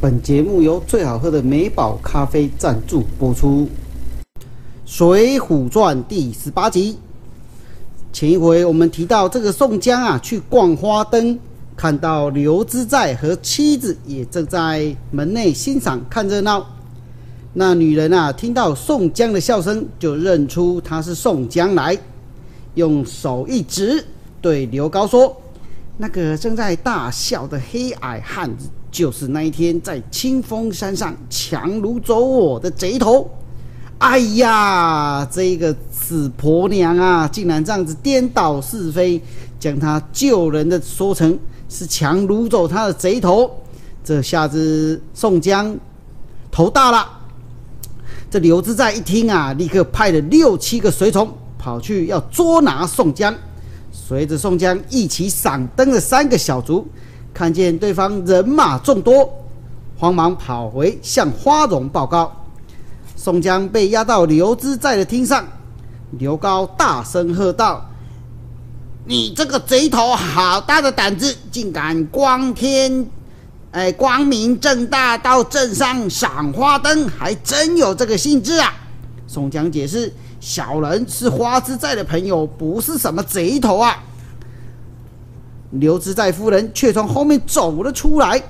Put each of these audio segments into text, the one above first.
本节目由最好喝的美宝咖啡赞助播出，《水浒传》第十八集。前一回我们提到，这个宋江啊，去逛花灯，看到刘知在和妻子也正在门内欣赏看热闹。那女人啊，听到宋江的笑声，就认出他是宋江来，用手一指，对刘高说：“那个正在大笑的黑矮汉子，就是那一天在清风山上强掳走我的贼头。”哎呀，这个死婆娘啊，竟然这样子颠倒是非，将他救人的说成是强掳走他的贼头，这下子宋江头大了。这刘知在一听啊，立刻派了六七个随从跑去要捉拿宋江。随着宋江一起赏灯的三个小卒，看见对方人马众多，慌忙跑回向花荣报告。宋江被押到刘知寨的厅上，刘高大声喝道：“你这个贼头，好大的胆子，竟敢光天！”哎，光明正大到镇上赏花灯，还真有这个兴致啊！宋江解释：“小人是花之寨的朋友，不是什么贼头啊。”刘知寨夫人却从后面走了出来。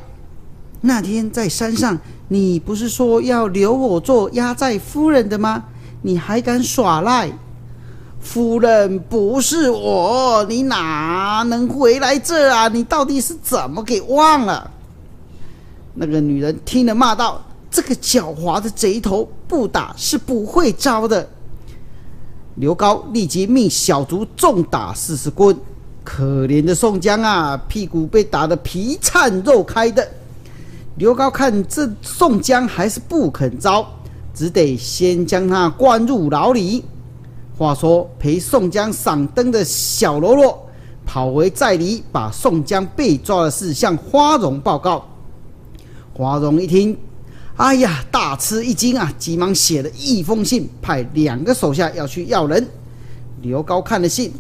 那天在山上，你不是说要留我做压寨夫人的吗？你还敢耍赖？夫人不是我，你哪能回来这啊？你到底是怎么给忘了？那个女人听了，骂道：“这个狡猾的贼头，不打是不会招的。”刘高立即命小卒重打四十棍。可怜的宋江啊，屁股被打得皮颤肉开的。刘高看这宋江还是不肯招，只得先将他关入牢里。话说陪宋江赏灯的小喽啰跑回寨里，把宋江被抓的事向花荣报告。花荣一听，哎呀，大吃一惊啊！急忙写了一封信，派两个手下要去要人。刘高看了信，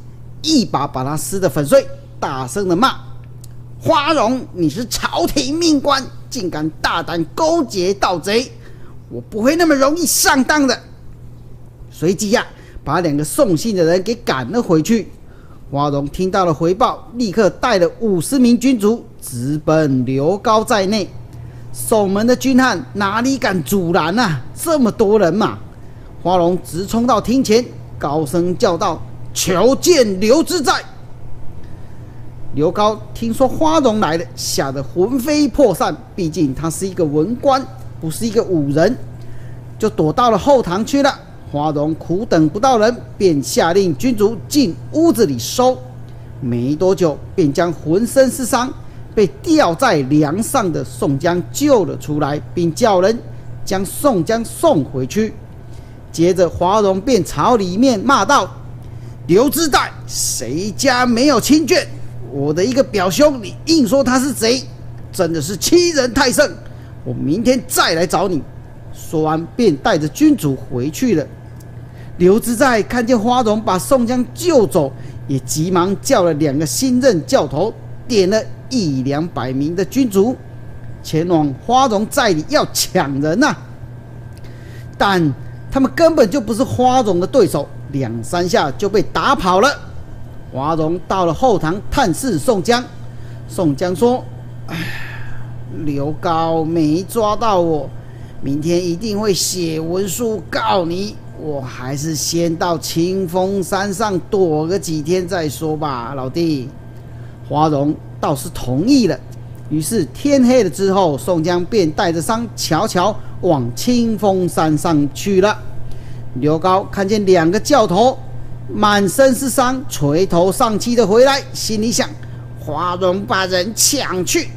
一把把他撕得粉碎，大声的骂：“花荣，你是朝廷命官，竟敢大胆勾结盗贼！我不会那么容易上当的。”随即呀，把两个送信的人给赶了回去。花荣听到了回报，立刻带了五十名军卒直奔刘高在内。守门的军汉哪里敢阻拦啊？这么多人嘛！花荣直冲到厅前，高声叫道：“求见刘知在！”刘高听说花荣来了，吓得魂飞魄散。毕竟他是一个文官，不是一个武人，就躲到了后堂去了。花荣苦等不到人，便下令军卒进屋子里收。没多久，便将浑身是伤。被吊在梁上的宋江救了出来，并叫人将宋江送回去。接着，华容便朝里面骂道：“刘知在，谁家没有亲眷？我的一个表兄，你硬说他是贼，真的是欺人太甚！我明天再来找你。”说完，便带着军主回去了。刘知在看见花荣把宋江救走，也急忙叫了两个新任教头，点了。一两百名的军卒前往花荣寨里要抢人呐，但他们根本就不是花荣的对手，两三下就被打跑了。华荣到了后堂探视宋江，宋江说：“哎，刘高没抓到我，明天一定会写文书告你。我还是先到清风山上躲个几天再说吧，老弟。”华荣。倒是同意了。于是天黑了之后，宋江便带着伤悄悄往清风山上去了。刘高看见两个教头满身是伤、垂头丧气的回来，心里想：花荣把人抢去，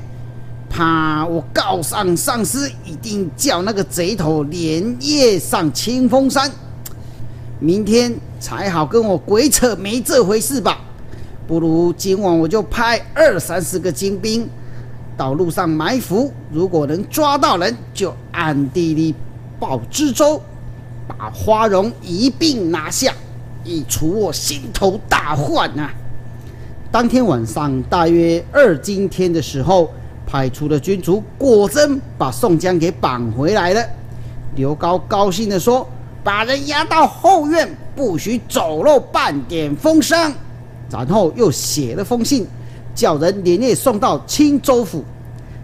怕我告上上司，一定叫那个贼头连夜上清风山，明天才好跟我鬼扯没这回事吧。不如今晚我就派二三十个精兵到路上埋伏，如果能抓到人，就暗地里报知州，把花荣一并拿下，以除我心头大患啊！当天晚上大约二更天的时候，派出的军卒果真把宋江给绑回来了。刘高高兴地说：“把人押到后院，不许走漏半点风声。”然后又写了封信，叫人连夜送到青州府。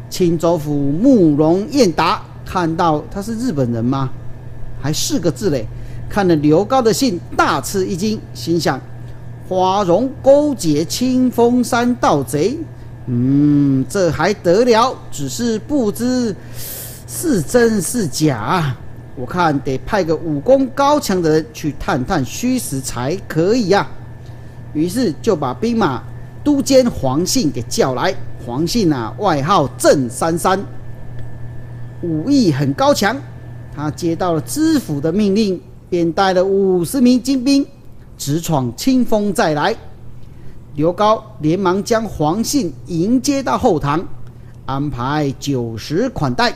青州府慕容彦达看到他是日本人吗？还四个字嘞！看了刘高的信，大吃一惊，心想：花荣勾结清风山盗贼，嗯，这还得了？只是不知是真是假。我看得派个武功高强的人去探探虚实才可以呀。于是就把兵马都监黄信给叫来。黄信啊，外号郑三三，武艺很高强。他接到了知府的命令，便带了五十名精兵直闯清风寨来。刘高连忙将黄信迎接到后堂，安排酒食款待。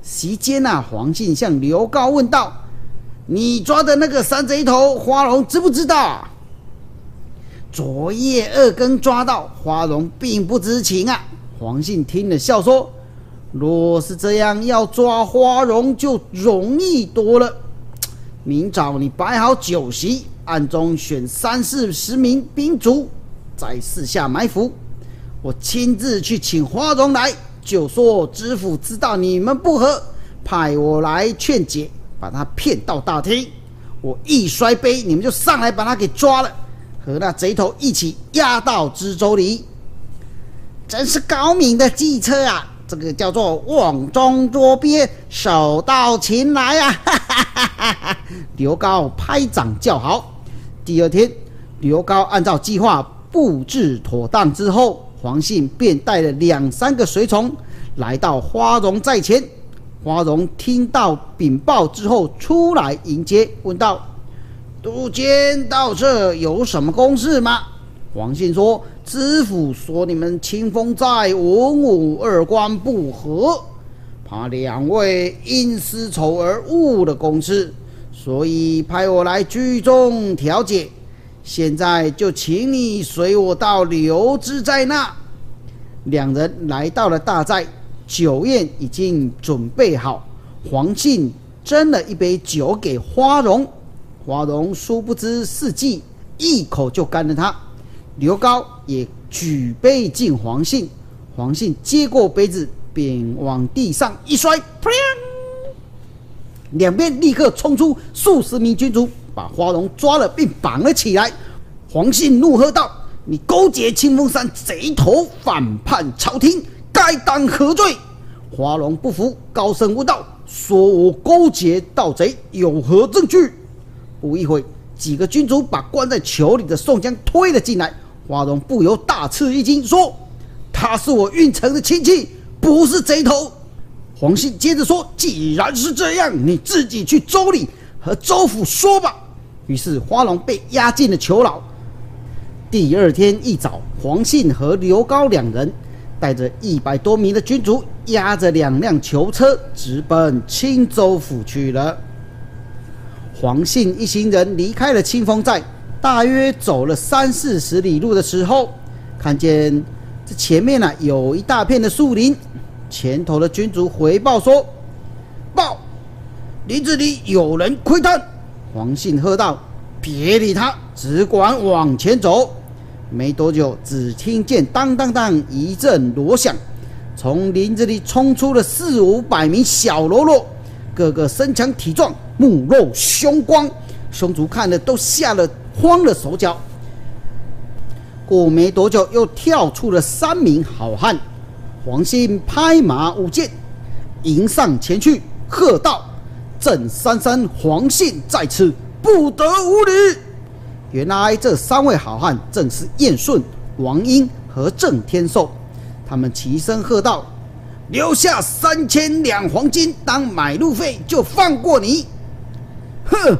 席间啊，黄信向刘高问道：“你抓的那个山贼头花荣知不知道？”昨夜二更抓到花荣，并不知情啊。黄信听了笑说：“若是这样，要抓花荣就容易多了。明早你摆好酒席，暗中选三四十名兵卒，在四下埋伏。我亲自去请花荣来，就说知府知道你们不和，派我来劝解，把他骗到大厅。我一摔杯，你们就上来把他给抓了。”和那贼头一起押到知州里，真是高明的计策啊！这个叫做瓮中捉鳖，手到擒来啊！哈哈哈哈哈！刘高拍掌叫好。第二天，刘高按照计划布置妥当之后，黄信便带了两三个随从来到花荣寨前。花荣听到禀报之后，出来迎接，问道。都监到这有什么公事吗？黄信说：“知府说你们清风寨文武二官不和，怕两位因私仇而误了公事，所以派我来居中调解。现在就请你随我到刘知寨那。”两人来到了大寨，酒宴已经准备好。黄信斟了一杯酒给花荣。花荣殊不知是计，一口就干了他。刘高也举杯敬黄信，黄信接过杯子，便往地上一摔，砰！两边立刻冲出数十名军卒，把花荣抓了并绑了起来。黄信怒喝道：“你勾结清风山贼头，反叛朝廷，该当何罪？”花荣不服，高声问道：“说我勾结盗贼，有何证据？”不一会，几个军卒把关在囚里的宋江推了进来。花荣不由大吃一惊，说：“他是我运城的亲戚，不是贼头。”黄信接着说：“既然是这样，你自己去州里和州府说吧。”于是花荣被押进了囚牢。第二天一早，黄信和刘高两人带着一百多名的军卒，押着两辆囚车，直奔青州府去了。黄信一行人离开了清风寨，大约走了三四十里路的时候，看见这前面呢有一大片的树林，前头的军卒回报说：“报，林子里有人窥探。”黄信喝道：“别理他，只管往前走。”没多久，只听见当当当一阵锣响，从林子里冲出了四五百名小喽啰，个个身强体壮。目露凶光，凶族看了都吓了慌了手脚。过没多久，又跳出了三名好汉。黄信拍马舞剑，迎上前去，喝道：“郑三三，黄信在此，不得无礼！”原来这三位好汉正是燕顺、王英和郑天寿。他们齐声喝道：“留下三千两黄金当买路费，就放过你。”哼，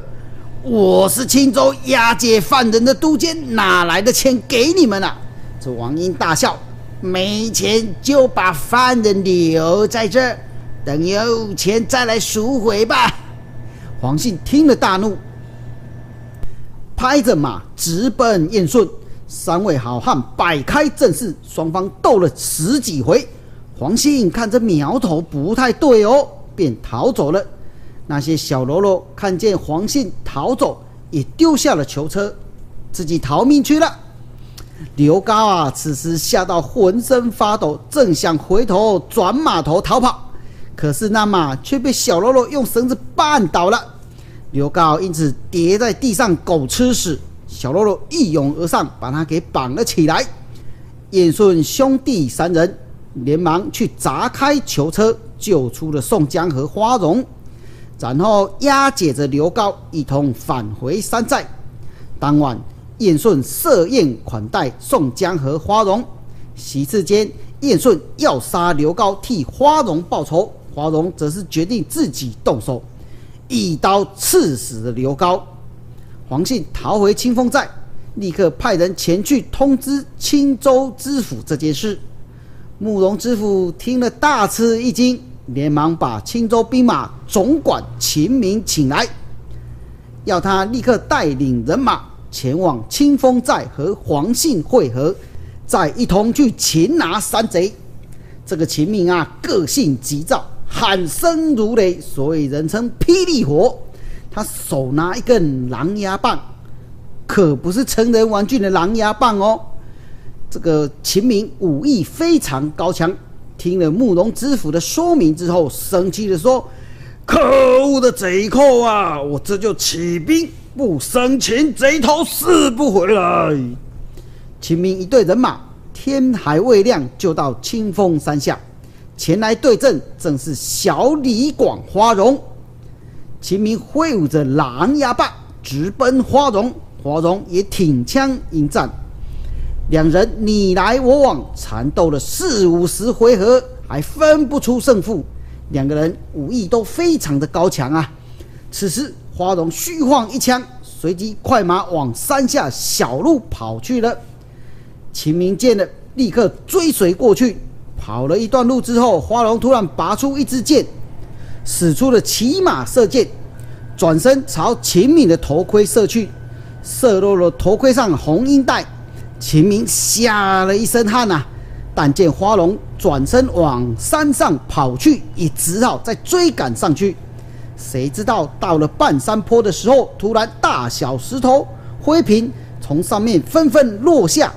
我是青州押解犯人的都监，哪来的钱给你们啊？这王英大笑，没钱就把犯人留在这儿，等有钱再来赎回吧。黄信听了大怒，拍着马直奔燕顺。三位好汉摆开阵势，双方斗了十几回。黄信看这苗头不太对哦，便逃走了。那些小喽啰看见黄信逃走，也丢下了囚车，自己逃命去了。刘高啊，此时吓到浑身发抖，正想回头转马头逃跑，可是那马却被小喽啰用绳子绊倒了。刘高因此跌在地上，狗吃屎。小喽啰一拥而上，把他给绑了起来。燕顺兄弟三人连忙去砸开囚车，救出了宋江和花荣，然后押解着刘高一同返回山寨。当晚。燕顺设宴款待宋江和花荣，席次间，燕顺要杀刘高替花荣报仇，花荣则是决定自己动手，一刀刺死了刘高。黄信逃回清风寨，立刻派人前去通知青州知府这件事。慕容知府听了大吃一惊，连忙把青州兵马总管秦明请来，要他立刻带领人马。前往清风寨和黄信会合，再一同去擒拿山贼。这个秦明啊，个性急躁，喊声如雷，所以人称霹雳火。他手拿一根狼牙棒，可不是成人玩具的狼牙棒哦。这个秦明武艺非常高强，听了慕容知府的说明之后，生气的说：“可恶的贼寇啊！我这就起兵。”不生擒贼头，死不回来。秦明一队人马，天还未亮就到清风山下，前来对阵，正是小李广、花荣。秦明挥舞着狼牙棒，直奔花荣，花荣也挺枪迎战。两人你来我往，缠斗了四五十回合，还分不出胜负。两个人武艺都非常的高强啊。此时。花荣虚晃一枪，随即快马往山下小路跑去了。秦明见了，立刻追随过去。跑了一段路之后，花荣突然拔出一支箭，使出了骑马射箭，转身朝秦明的头盔射去，射落了头盔上红缨带。秦明吓了一身汗呐，但见花荣转身往山上跑去，也只好再追赶上去。谁知道到了半山坡的时候，突然大小石头、灰瓶从上面纷纷落下，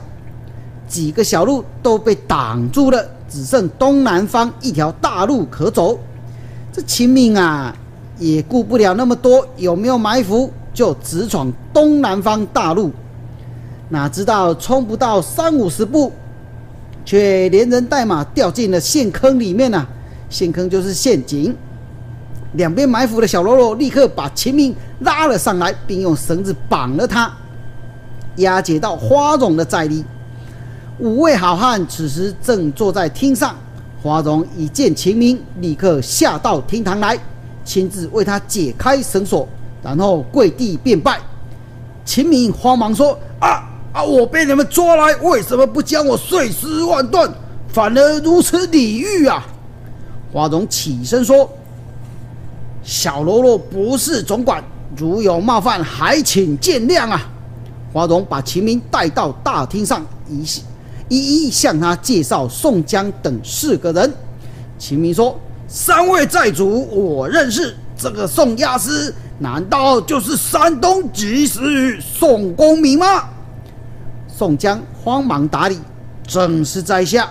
几个小路都被挡住了，只剩东南方一条大路可走。这秦明啊，也顾不了那么多有没有埋伏，就直闯东南方大路。哪知道冲不到三五十步，却连人带马掉进了陷坑里面呐！陷坑就是陷阱。两边埋伏的小喽啰立刻把秦明拉了上来，并用绳子绑了他，押解到花荣的寨里。五位好汉此时正坐在厅上，花荣一见秦明，立刻下到厅堂来，亲自为他解开绳索，然后跪地便拜。秦明慌忙说：“啊啊！我被你们抓来，为什么不将我碎尸万段，反而如此礼遇啊？”华荣起身说。小喽啰不是总管，如有冒犯，还请见谅啊！华荣把秦明带到大厅上，一一一向他介绍宋江等四个人。秦明说：“三位寨主，我认识。这个宋押司，难道就是山东及时雨宋公明吗？”宋江慌忙打理：“正是在下。”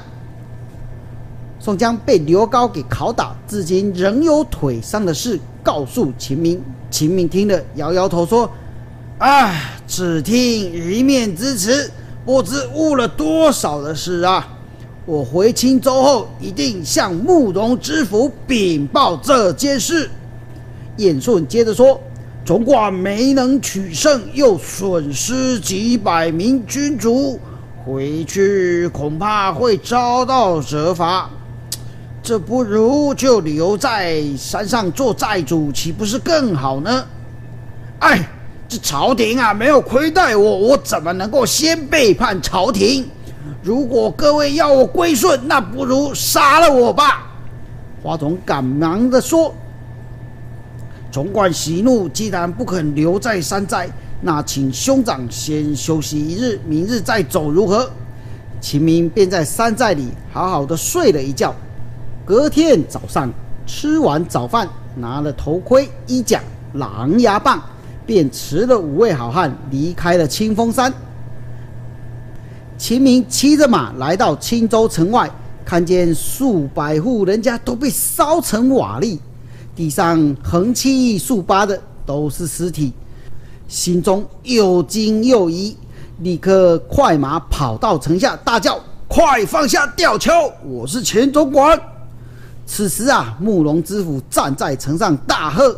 宋江被刘高给拷打，至今仍有腿伤的事，告诉秦明。秦明听了，摇摇头说：“唉，只听一面之词，不知误了多少的事啊！我回青州后，一定向慕容知府禀报这件事。”燕顺接着说：“总管没能取胜，又损失几百名军卒，回去恐怕会遭到责罚。”这不如就留在山上做寨主，岂不是更好呢？哎，这朝廷啊，没有亏待我，我怎么能够先背叛朝廷？如果各位要我归顺，那不如杀了我吧！花荣赶忙的说：“总管息怒，既然不肯留在山寨，那请兄长先休息一日，明日再走如何？”秦明便在山寨里好好的睡了一觉。隔天早上吃完早饭，拿了头盔、衣甲、狼牙棒，便持了五位好汉离开了清风山。秦明骑着马来到青州城外，看见数百户人家都被烧成瓦砾，地上横七竖八的都是尸体，心中又惊又疑，立刻快马跑到城下，大叫：“快放下吊桥！我是钱总管！”此时啊，慕容知府站在城上大喝：“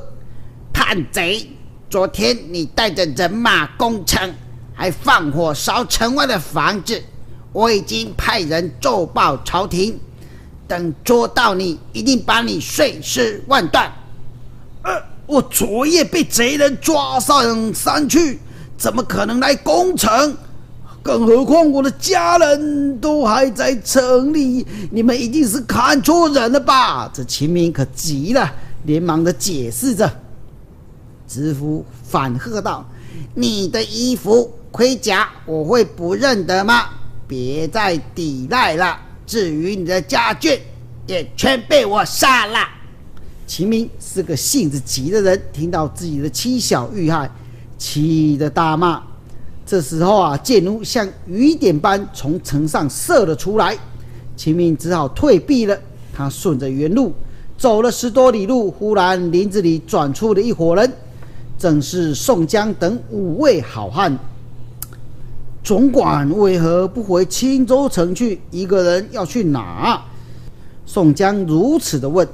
叛贼！昨天你带着人马攻城。”还放火烧城外的房子，我已经派人奏报朝廷，等捉到你，一定把你碎尸万段。呃，我昨夜被贼人抓上山去，怎么可能来攻城？更何况我的家人都还在城里，你们一定是看错人了吧？这秦明可急了，连忙的解释着。知府反喝道：“你的衣服。”盔甲我会不认得吗？别再抵赖了。至于你的家眷，也全被我杀了。秦明是个性子急的人，听到自己的妻小遇害，气得大骂。这时候啊，箭弩像雨点般从城上射了出来，秦明只好退避了。他顺着原路走了十多里路，忽然林子里转出了一伙人，正是宋江等五位好汉。总管为何不回青州城去？一个人要去哪？宋江如此的问。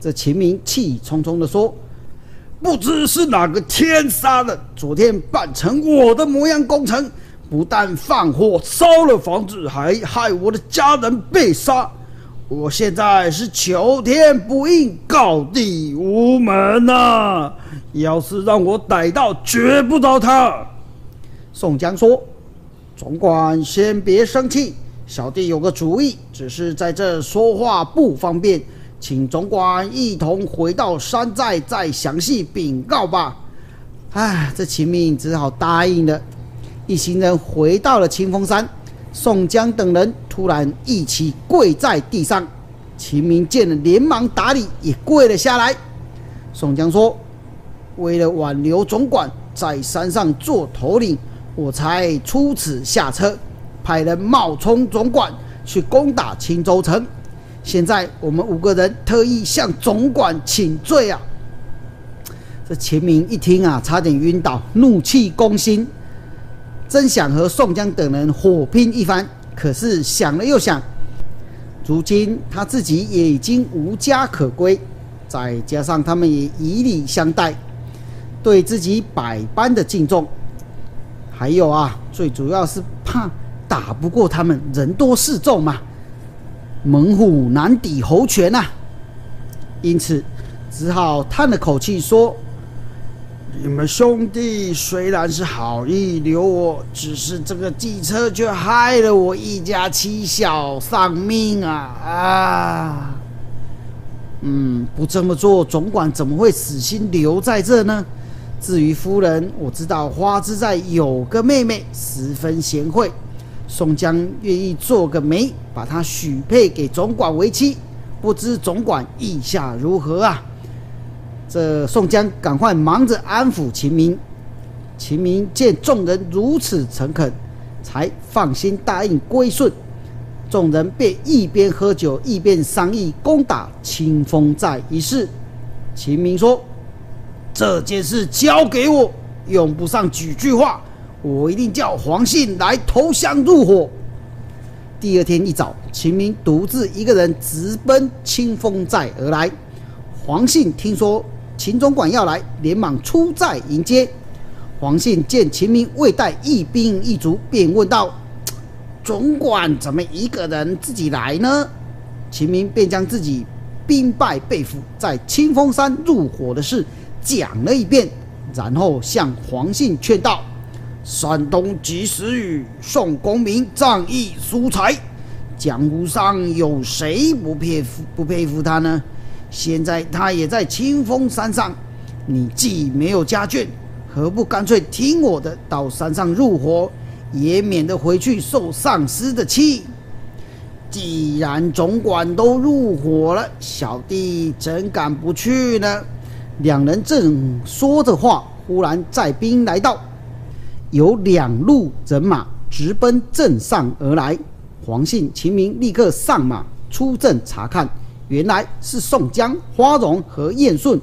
这秦明气冲冲的说：“不知是哪个天杀的，昨天扮成我的模样攻城，不但放火烧了房子，还害我的家人被杀。我现在是求天不应，告地无门呐！要是让我逮到，绝不饶他。”宋江说。总管先别生气，小弟有个主意，只是在这说话不方便，请总管一同回到山寨再详细禀告吧。唉，这秦明只好答应了。一行人回到了清风山，宋江等人突然一起跪在地上，秦明见了连忙打礼，也跪了下来。宋江说：“为了挽留总管，在山上做头领。”我才出此下策，派人冒充总管去攻打青州城。现在我们五个人特意向总管请罪啊！这秦明一听啊，差点晕倒，怒气攻心，真想和宋江等人火拼一番。可是想了又想，如今他自己也已经无家可归，再加上他们也以礼相待，对自己百般的敬重。还有啊，最主要是怕打不过他们，人多势众嘛，猛虎难抵猴拳呐。因此，只好叹了口气说：“你们兄弟虽然是好意留我，只是这个计策却害了我一家七小丧命啊！啊，嗯，不这么做，总管怎么会死心留在这呢？”至于夫人，我知道花之在有个妹妹，十分贤惠。宋江愿意做个媒，把她许配给总管为妻。不知总管意下如何啊？这宋江赶快忙着安抚秦明。秦明见众人如此诚恳，才放心答应归顺。众人便一边喝酒，一边商议攻打清风寨一事。秦明说。这件事交给我，用不上几句话，我一定叫黄信来投降入伙。第二天一早，秦明独自一个人直奔清风寨而来。黄信听说秦总管要来，连忙出寨迎接。黄信见秦明未带一兵一卒，便问道：“总管怎么一个人自己来呢？”秦明便将自己兵败被俘，在清风山入伙的事。讲了一遍，然后向黄信劝道：“山东及时雨，宋公明仗义疏财，江湖上有谁不佩服不佩服他呢？现在他也在清风山上，你既没有家眷，何不干脆听我的，到山上入伙，也免得回去受上司的气。”既然总管都入伙了，小弟怎敢不去呢？两人正说着话，忽然载兵来到，有两路人马直奔镇上而来。黄信、秦明立刻上马出阵查看，原来是宋江、花荣和燕顺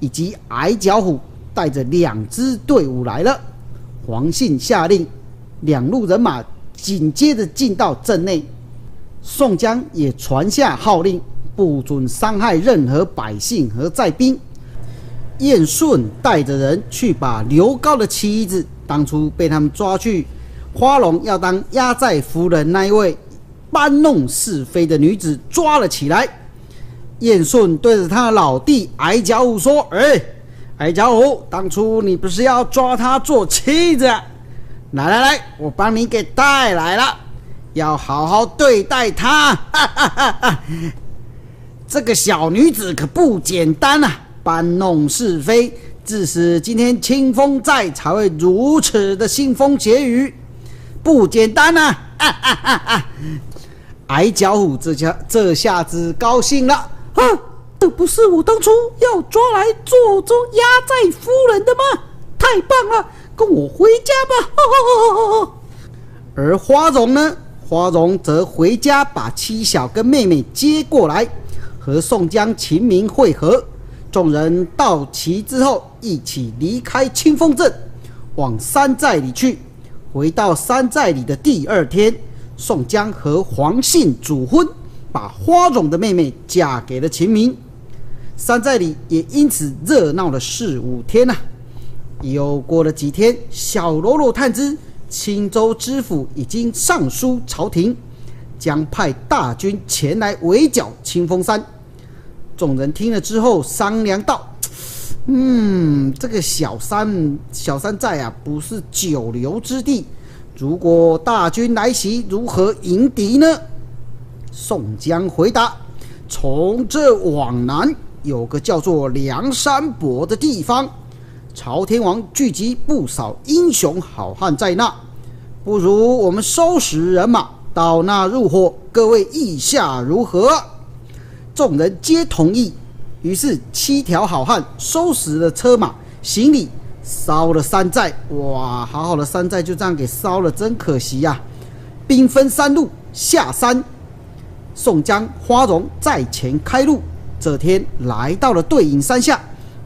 以及矮脚虎带着两支队伍来了。黄信下令，两路人马紧接着进到镇内。宋江也传下号令，不准伤害任何百姓和寨兵。燕顺带着人去把刘高的妻子，当初被他们抓去花龙要当压寨夫人那一位搬弄是非的女子抓了起来。燕顺对着他的老弟矮脚虎说：“哎，矮脚虎，当初你不是要抓她做妻子？来来来，我帮你给带来了，要好好对待她。这个小女子可不简单啊！”搬弄是非，致使今天清风寨才会如此的腥风血雨，不简单呐！矮脚虎这下这下子高兴了啊！这不是我当初要抓来做做压寨夫人的吗？太棒了，跟我回家吧！而花荣呢？花荣则回家把七小跟妹妹接过来，和宋江、秦明会合。众人到齐之后，一起离开清风镇，往山寨里去。回到山寨里的第二天，宋江和黄信主婚，把花荣的妹妹嫁给了秦明。山寨里也因此热闹了四五天呐。又过了几天，小喽啰探知青州知府已经上书朝廷，将派大军前来围剿清风山。众人听了之后商量道：“嗯，这个小山小山寨啊，不是久留之地。如果大军来袭，如何迎敌呢？”宋江回答：“从这往南有个叫做梁山泊的地方，朝天王聚集不少英雄好汉在那，不如我们收拾人马到那入伙。各位意下如何？”众人皆同意，于是七条好汉收拾了车马行李，烧了山寨。哇，好好的山寨就这样给烧了，真可惜呀！兵分三路下山，宋江、花荣在前开路。这天来到了对影山下，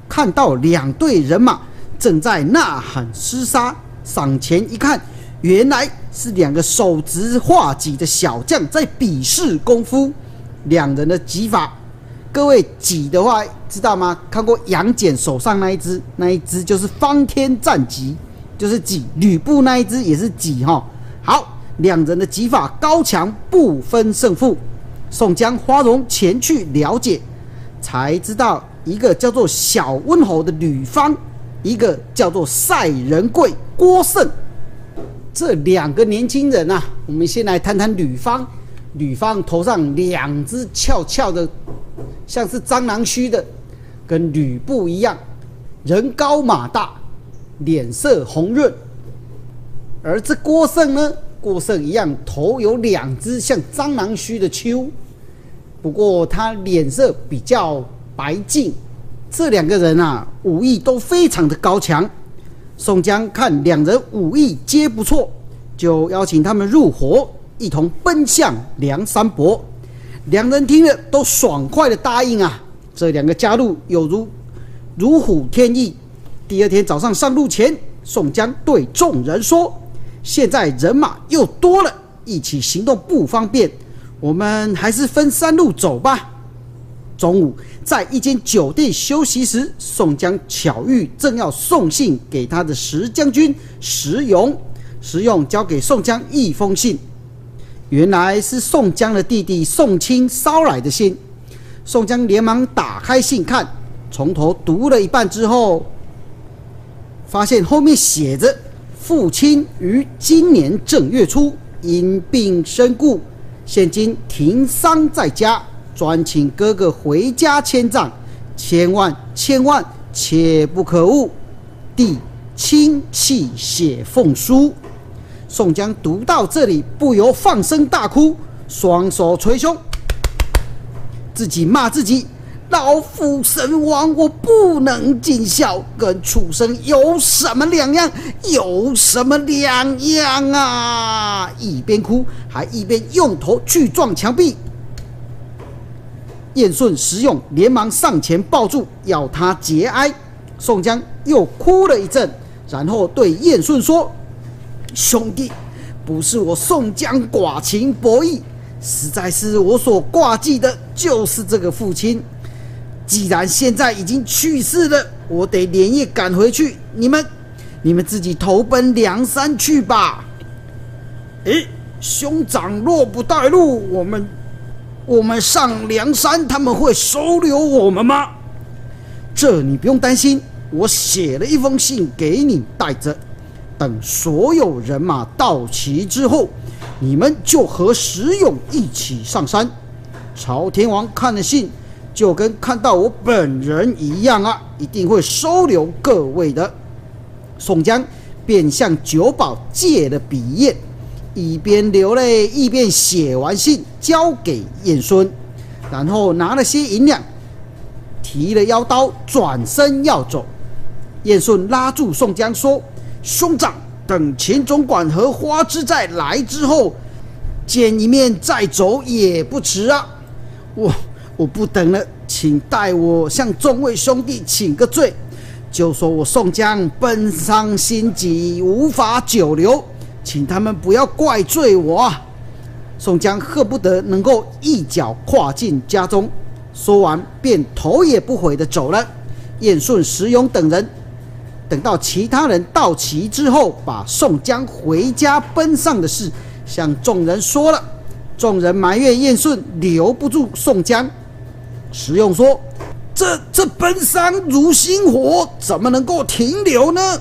看到两队人马正在呐喊厮杀。上前一看，原来是两个手执画戟的小将在比试功夫。两人的戟法，各位戟的话知道吗？看过杨戬手上那一只，那一只就是方天战戟，就是戟。吕布那一只也是戟哈。好，两人的戟法高强，不分胜负。宋江、花荣前去了解，才知道一个叫做小温侯的吕方，一个叫做赛仁贵郭胜。这两个年轻人啊，我们先来谈谈吕方。吕方头上两只翘翘的，像是蟑螂须的，跟吕布一样，人高马大，脸色红润。而这郭胜呢，郭胜一样，头有两只像蟑螂须的丘，不过他脸色比较白净。这两个人啊，武艺都非常的高强。宋江看两人武艺皆不错，就邀请他们入伙。一同奔向梁山伯，两人听了都爽快的答应啊！这两个加入有如如虎添翼。第二天早上上路前，宋江对众人说：“现在人马又多了，一起行动不方便，我们还是分三路走吧。”中午在一间酒店休息时，宋江巧遇正要送信给他的石将军石勇，石勇交给宋江一封信。原来是宋江的弟弟宋清捎来的信，宋江连忙打开信看，从头读了一半之后，发现后面写着：“父亲于今年正月初因病身故，现今停丧在家，专请哥哥回家迁葬，千万千万切不可误。”弟亲泣血奉书。宋江读到这里，不由放声大哭，双手捶胸，自己骂自己。老夫身亡，我不能尽孝，跟畜生有什么两样？有什么两样啊？一边哭，还一边用头去撞墙壁。燕顺、石勇连忙上前抱住，要他节哀。宋江又哭了一阵，然后对燕顺说：“兄弟，不是我宋江寡情薄义，实在是我所挂记的，就是这个父亲。”既然现在已经去世了，我得连夜赶回去。你们，你们自己投奔梁山去吧。诶，兄长若不带路，我们，我们上梁山，他们会收留我们吗？这你不用担心，我写了一封信给你带着。等所有人马到齐之后，你们就和石勇一起上山。朝天王看了信。就跟看到我本人一样啊，一定会收留各位的。宋江便向九保借了笔砚，一边流泪一边写完信，交给燕孙，然后拿了些银两，提了腰刀，转身要走。燕顺拉住宋江说：“兄长，等秦总管和花枝再来之后，见一面再走也不迟啊。”我。我不等了，请代我向众位兄弟请个罪，就说我宋江奔丧心急，无法久留，请他们不要怪罪我啊。宋江恨不得能够一脚跨进家中，说完便头也不回的走了。燕顺、石勇等人等到其他人到齐之后，把宋江回家奔丧的事向众人说了。众人埋怨燕顺留不住宋江。石用说：“这这奔丧如星火，怎么能够停留呢？”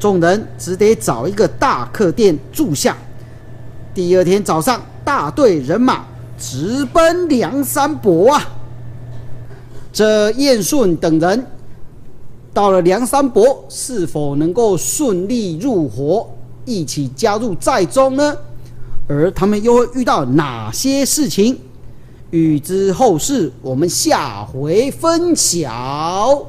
众人只得找一个大客店住下。第二天早上，大队人马直奔梁山泊啊！这燕顺等人到了梁山伯，是否能够顺利入伙，一起加入寨中呢？而他们又会遇到哪些事情？欲知后事，我们下回分晓。